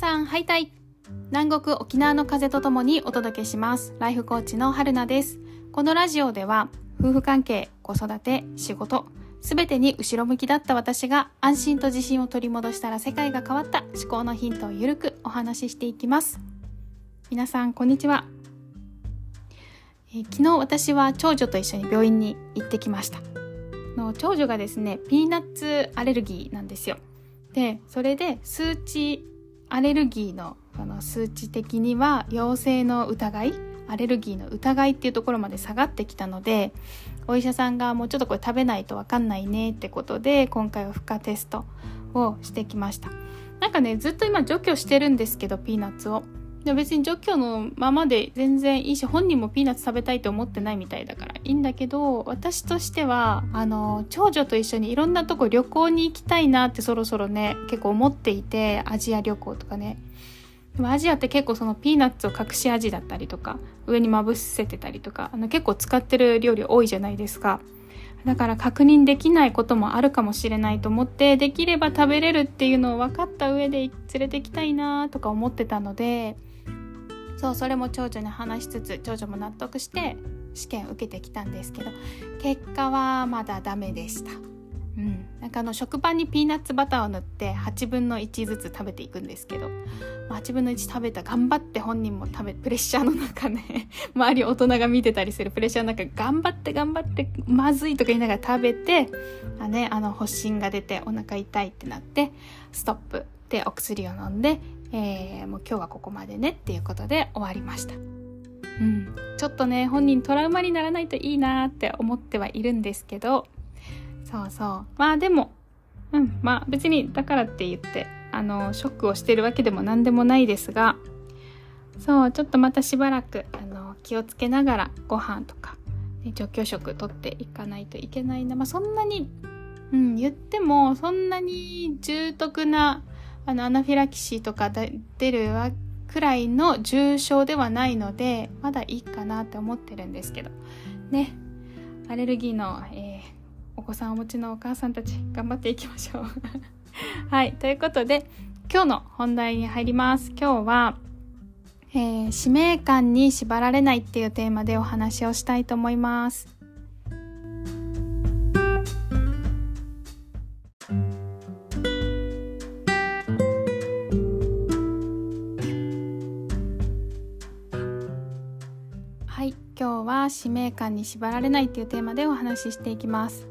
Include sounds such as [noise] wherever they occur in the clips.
さん、ハイタイ南国沖縄の風とともにお届けします。ライフコーチの春菜です。このラジオでは、夫婦関係、子育て、仕事、すべてに後ろ向きだった私が安心と自信を取り戻したら世界が変わった思考のヒントをゆるくお話ししていきます。皆さん、こんにちは。え昨日私は長女と一緒に病院に行ってきました。の長女がですね、ピーナッツアレルギーなんですよ。で、それで数値アレルギーのその数値的には陽性の疑いアレルギーの疑いっていうところまで下がってきたのでお医者さんがもうちょっとこれ食べないと分かんないねってことで今回は負荷テストをしてきました。なんかねずっと今除去してるんですけどピーナッツを。でも別に除去のままで全然いいし本人もピーナッツ食べたいと思ってないみたいだから。いいんだけど私としてはあの長女と一緒にいろんなとこ旅行に行きたいなってそろそろね結構思っていてアジア旅行とかね。でもアジアって結構そのピーナッツを隠し味だったりとか上にまぶせてたりとかあの結構使ってる料理多いじゃないですか。だから確認できないこともあるかもしれないと思ってできれば食べれるっていうのを分かった上で連れてきたいなとか思ってたのでそうそれも長女に話しつつ長女も納得して試験受けてきたんですけど結果はまだダメでした。うん、なんかあの食パンにピーナッツバターを塗って8分の1ずつ食べていくんですけど8分の1食べた頑張って本人も食べプレッシャーの中ね [laughs] 周り大人が見てたりするプレッシャーの中頑張って頑張ってまずいとか言いながら食べてあ、ね、あの発疹が出てお腹痛いってなってストップでお薬を飲んで、えーもう今日はここまでねっていうことで終わりました。うん、ちょっとね本人トラウマにならないといいなって思ってはいるんですけどそうそう。まあでもうん。まあ別にだからって言ってあのショックをしてるわけでも何でもないですがそうちょっとまたしばらくあの気をつけながらご飯とか、ね、除去食取っていかないといけないな。まあそんなに、うん、言ってもそんなに重篤なあのアナフィラキシーとか出るわけくらいの重症ではないのでまだいいかなって思ってるんですけど。ね。アレルギーの、えーお子さんお持ちのお母さんたち頑張っていきましょう。[laughs] はい。ということで今日の本題に入ります。今日は、えー使命感に縛られないっていうテーマでお話をしたいと思います。は使命感に縛られないっていうテーマでお話ししていきます。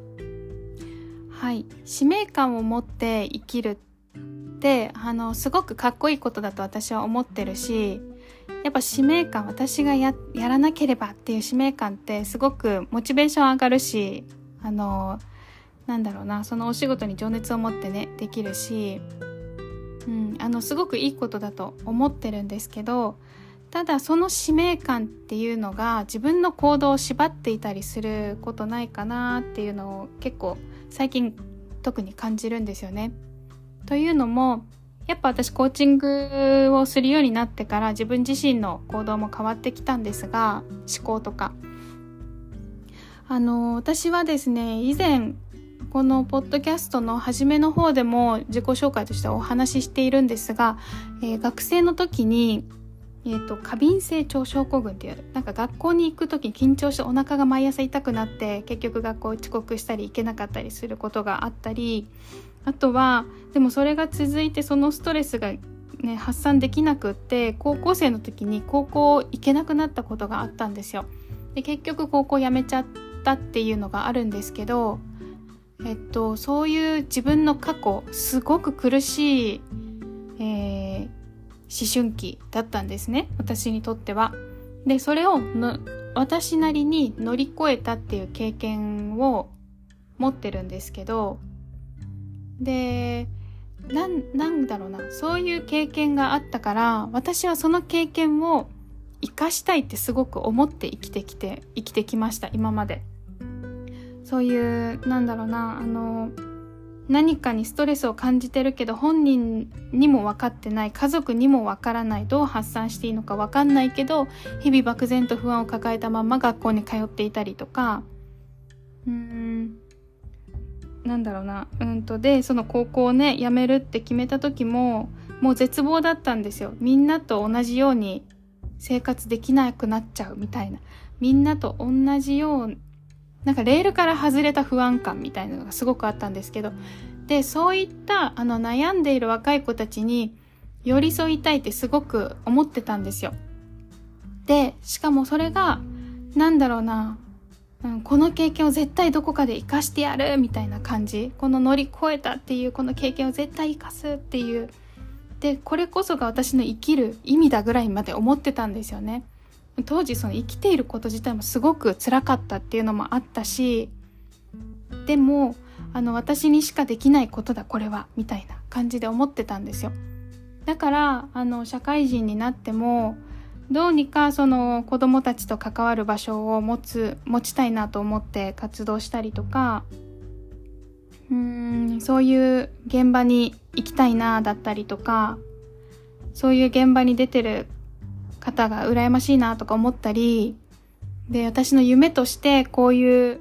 はい。使命感を持って生きるってあのすごくかっこいいことだと私は思ってるしやっぱ使命感私がややらなければっていう使命感ってすごくモチベーション上がるしあのなんだろうなそのお仕事に情熱を持ってねできるし、うん、あのすごくいいことだと思ってるんですけどただその使命感っていうのが自分の行動を縛っていたりすることないかなっていうのを結構最近特に感じるんですよね。というのもやっぱ私コーチングをするようになってから自分自身の行動も変わってきたんですが思考とか。あの私はですね以前このポッドキャストの初めの方でも自己紹介としてお話ししているんですが、えー学生の時にえー、と過敏性腸症候群っていうなんか学校に行く時に緊張してお腹が毎朝痛くなって結局学校遅刻したり行けなかったりすることがあったりあとはでもそれが続いてそのストレスが、ね、発散できなくって高校生の時に高校行けなくなったことがあったんですよ。で結局高校辞めちゃったっていうのがあるんですけど、えっと、そういう自分の過去すごく苦しい、えー思春期だったんですね私にとっては。でそれをの私なりに乗り越えたっていう経験を持ってるんですけどでななんだろうなそういう経験があったから私はその経験を生かしたいってすごく思って生きてきて生きてきました今まで。そういうなんだろうなあの何かにストレスを感じてるけど本人にも分かってない家族にも分からないどう発散していいのか分かんないけど日々漠然と不安を抱えたまま学校に通っていたりとかうーんなんだろうなうんとでその高校をね辞めるって決めた時ももう絶望だったんですよ。みんなと同じように生活できなくなっちゃうみたいな。みんなと同じよう、なんかレールから外れた不安感みたいなのがすごくあったんですけど、で、そういったあの悩んでいる若い子たちに寄り添いたいってすごく思ってたんですよ。で、しかもそれが、なんだろうな、うん、この経験を絶対どこかで活かしてやるみたいな感じ。この乗り越えたっていうこの経験を絶対活かすっていう。で、これこそが私の生きる意味だぐらいまで思ってたんですよね。当時その生きていること自体もすごく辛かったっていうのもあったし、でも、あの、私にしかできないことだ、これは、みたいな感じで思ってたんですよ。だから、あの、社会人になっても、どうにかその子供たちと関わる場所を持つ、持ちたいなと思って活動したりとか、うん、そういう現場に行きたいなだったりとか、そういう現場に出てる方が羨ましいなとか思ったり、で、私の夢としてこういう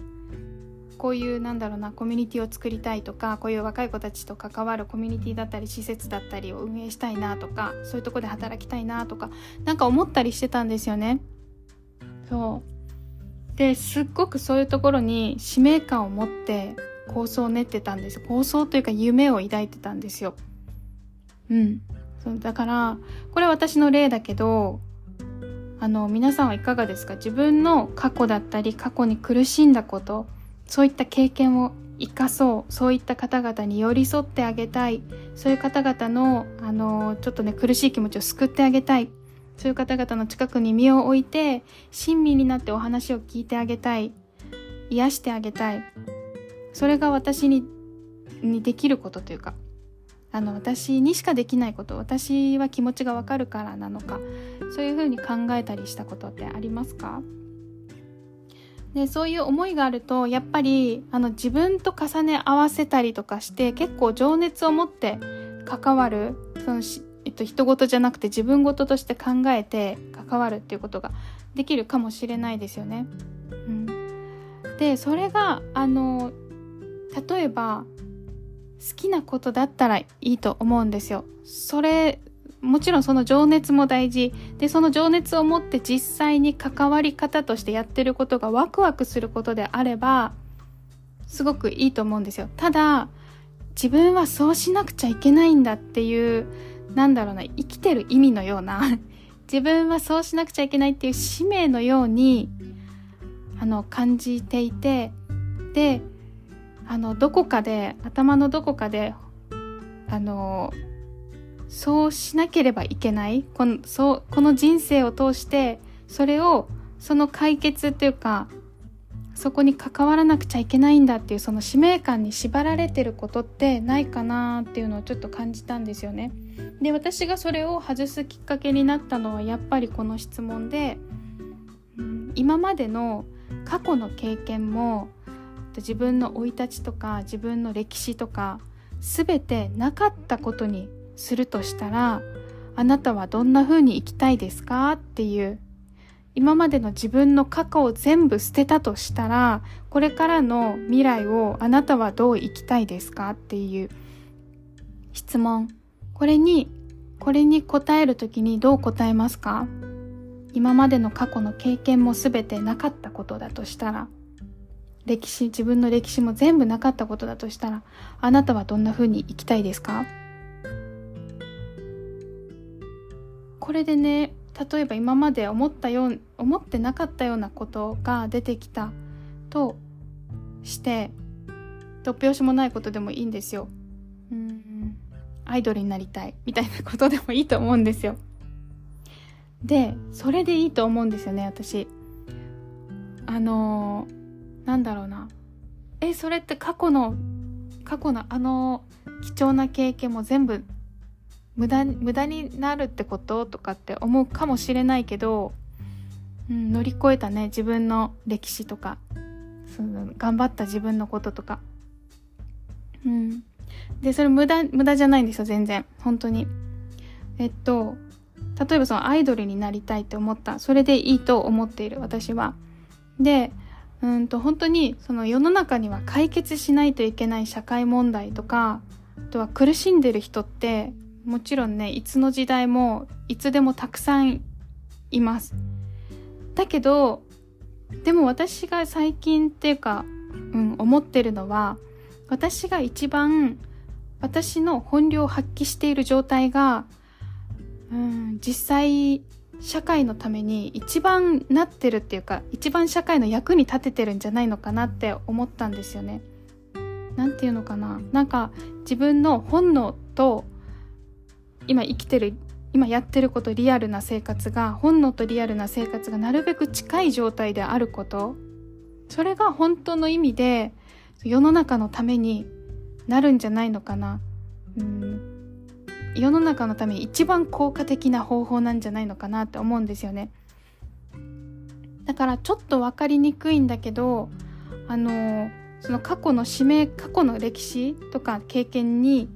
こういうなんだろうなコミュニティを作りたいとかこういう若い子たちと関わるコミュニティだったり施設だったりを運営したいなとかそういうとこで働きたいなとかなんか思ったりしてたんですよね。そうですっごくそういうところに使命感を持って構想を練ってたんです構想というか夢を抱いてたんですよ。うんそうだからこれは私の例だけどあの皆さんはいかがですか？自分の過去だったり過去に苦しんだことそういった経験を生かそうそういった方々に寄り添ってあげたいそういう方々のあのちょっとね苦しい気持ちを救ってあげたいそういう方々の近くに身を置いて親身になってお話を聞いてあげたい癒してあげたいそれが私ににできることというかあの私にしかできないこと私は気持ちがわかるからなのかそういうふうに考えたりしたことってありますか？でそういう思いがあるとやっぱりあの自分と重ね合わせたりとかして結構情熱を持って関わるそのし、えっと、人事じゃなくて自分事として考えて関わるっていうことができるかもしれないですよね。うん、でそれがあの例えば好きなことだったらいいと思うんですよ。それもちろんその情熱も大事でその情熱を持って実際に関わり方としてやってることがワクワクすることであればすごくいいと思うんですよただ自分はそうしなくちゃいけないんだっていうなんだろうな生きてる意味のような [laughs] 自分はそうしなくちゃいけないっていう使命のようにあの感じていてであのどこかで頭のどこかであのそうしなければいけないこのそうこの人生を通してそれをその解決っていうかそこに関わらなくちゃいけないんだっていうその使命感に縛られてることってないかなっていうのをちょっと感じたんですよね。で私がそれを外すきっかけになったのはやっぱりこの質問で、うん、今までの過去の経験も自分の生い立ちとか自分の歴史とか全てなかったことにするとしたらあなたはどんな風に生きたいですか？っていう今までの自分の過去を全部捨てたとしたらこれからの未来をあなたはどう生きたいですか？っていう質問。これにこれに答える時にどう答えますか？今までの過去の経験も全てなかったことだとしたら歴史自分の歴史も全部なかったことだとしたらあなたはどんな風に生きたいですか？これでね例えば今まで思ったよう思ってなかったようなことが出てきたとして突拍子もないことでもいいんですよ。うんアイドルになりたいみたいなことでもいいと思うんですよ。でそれでいいと思うんですよね私。あのー、なんだろうなえそれって過去の過去のあの貴重な経験も全部無駄無駄になるってこととかって思うかもしれないけど、うん、乗り越えたね自分の歴史とかその頑張った自分のこととか。うん、でそれ無駄無駄じゃないんですよ全然本当に。えっと例えばそのアイドルになりたいって思ったそれでいいと思っている私は。でうんと本当にその世の中には解決しないといけない社会問題とかあとは苦しんでる人ってもちろんねいつの時代もいつでもたくさんいます。だけどでも私が最近っていうか、うん、思ってるのは私が一番私の本領を発揮している状態が、うん、実際社会のために一番なってるっていうか一番社会の役に立ててるんじゃないのかなって思ったんですよね。なんていうのかななんか自分の本能と今生きてる今やってることリアルな生活が本能とリアルな生活がなるべく近い状態であることそれが本当の意味で世の中のためになるんじゃないのかな。うん世の中のために一番効果的な方法なんじゃないのかなって思うんですよね。だからちょっと分かりにくいんだけどあのその過去の使命過去の歴史とか経験に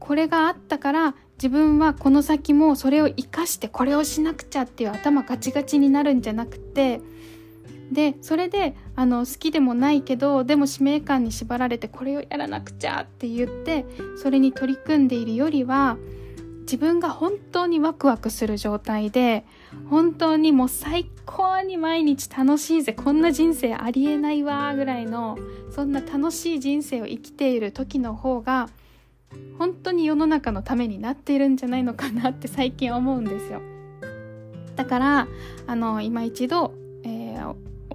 これがあったから自分はこの先もそれを生かしてこれをしなくちゃっていう頭ガチガチになるんじゃなくてでそれであの好きでもないけどでも使命感に縛られてこれをやらなくちゃって言ってそれに取り組んでいるよりは自分が本当にワクワクする状態で本当にもう最高に毎日楽しいぜこんな人生ありえないわぐらいのそんな楽しい人生を生きている時の方が本当に世の中のためになっているんじゃないのかなって最近思うんですよ。だからあの今一度、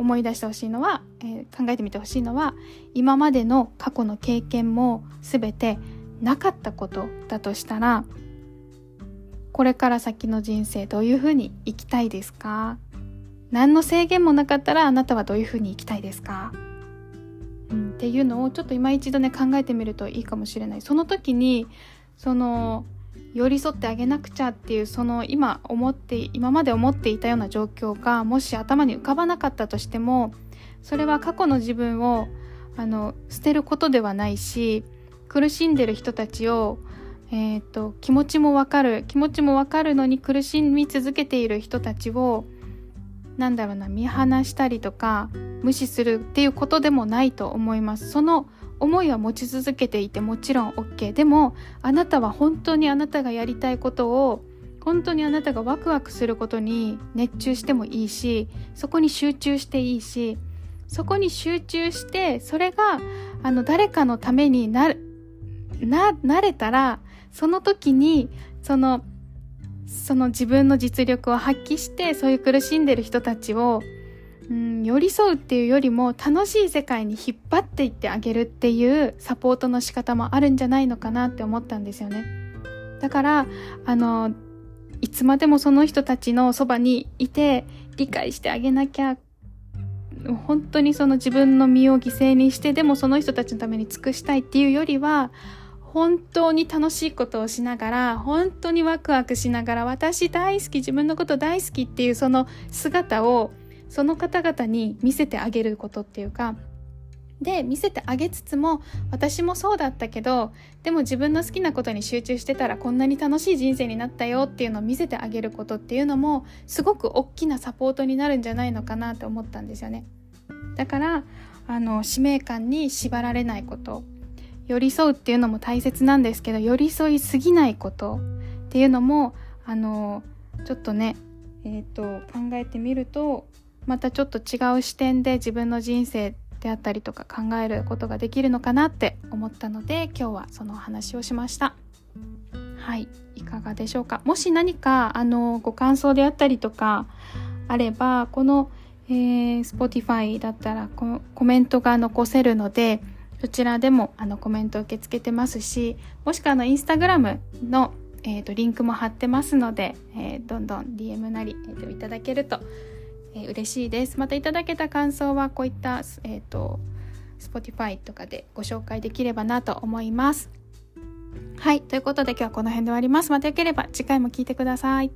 思い出してほしいのは、えー、考えてみてほしいのは今までの過去の経験も全てなかったことだとしたらこれから先の人生どういうふうに生きたいですか？何の制限もなかったらあなたはどういうふうに生きたいですか、うん、っていうのをちょっと今一度ね考えてみるといいかもしれない。その時にその寄り添ってあげなくちゃっていうその今思って今まで思っていたような状況がもし頭に浮かばなかったとしてもそれは過去の自分をあの捨てることではないし苦しんでる人たちを、えーと、気持ちもわかる気持ちもわかるのに苦しみ続けている人たちをなんだろうな見放したりとか無視するっていうことでもないと思います。その思いは持ち続けていてもちろん OK でもあなたは本当にあなたがやりたいことを本当にあなたがワクワクすることに熱中してもいいしそこに集中していいしそこに集中してそれがあの誰かのためになななれたらその時にそのその自分の実力を発揮してそういう苦しんでる人たちをうん、寄り添うっていうよりも楽しい世界に引っ張っていってあげるっていうサポートの仕方もあるんじゃないのかなって思ったんですよね。だから、あの、いつまでもその人たちのそばにいて理解してあげなきゃ本当にその自分の身を犠牲にしてでもその人たちのために尽くしたいっていうよりは本当に楽しいことをしながら本当にワクワクしながら私大好き自分のこと大好きっていうその姿をその方々に見せてあげることっていうかで見せてあげつつも私もそうだったけどでも自分の好きなことに集中してたらこんなに楽しい人生になったよっていうのを見せてあげることっていうのもすごく大きなサポートになるんじゃないのかなって思ったんですよね。だからあの使命感に縛られないこと寄り添うっていうのも大切なんですけど寄り添いすぎないことっていうのもあのちょっとねえーと考えてみるとまたちょっと違う視点で自分の人生であったりとか考えることができるのかなって思ったので今日はそのお話をしました。はいいかがでしょうか？もし何かあのご感想であったりとかあればこの、えー、Spotify だったらコメントが残せるのでそちらでもあのコメント受け付けてますしもしくはあのインスタグラムの、えーと、リンクも貼ってますので、えー、どんどん DM なり、えーといただけるとえー、嬉しいです。またいただけた感想はこういった、えっ、ー、と、Spotify とかでご紹介できればなと思います。はい。ということで今日はこの辺で終わります。またよければ次回も聴いてください。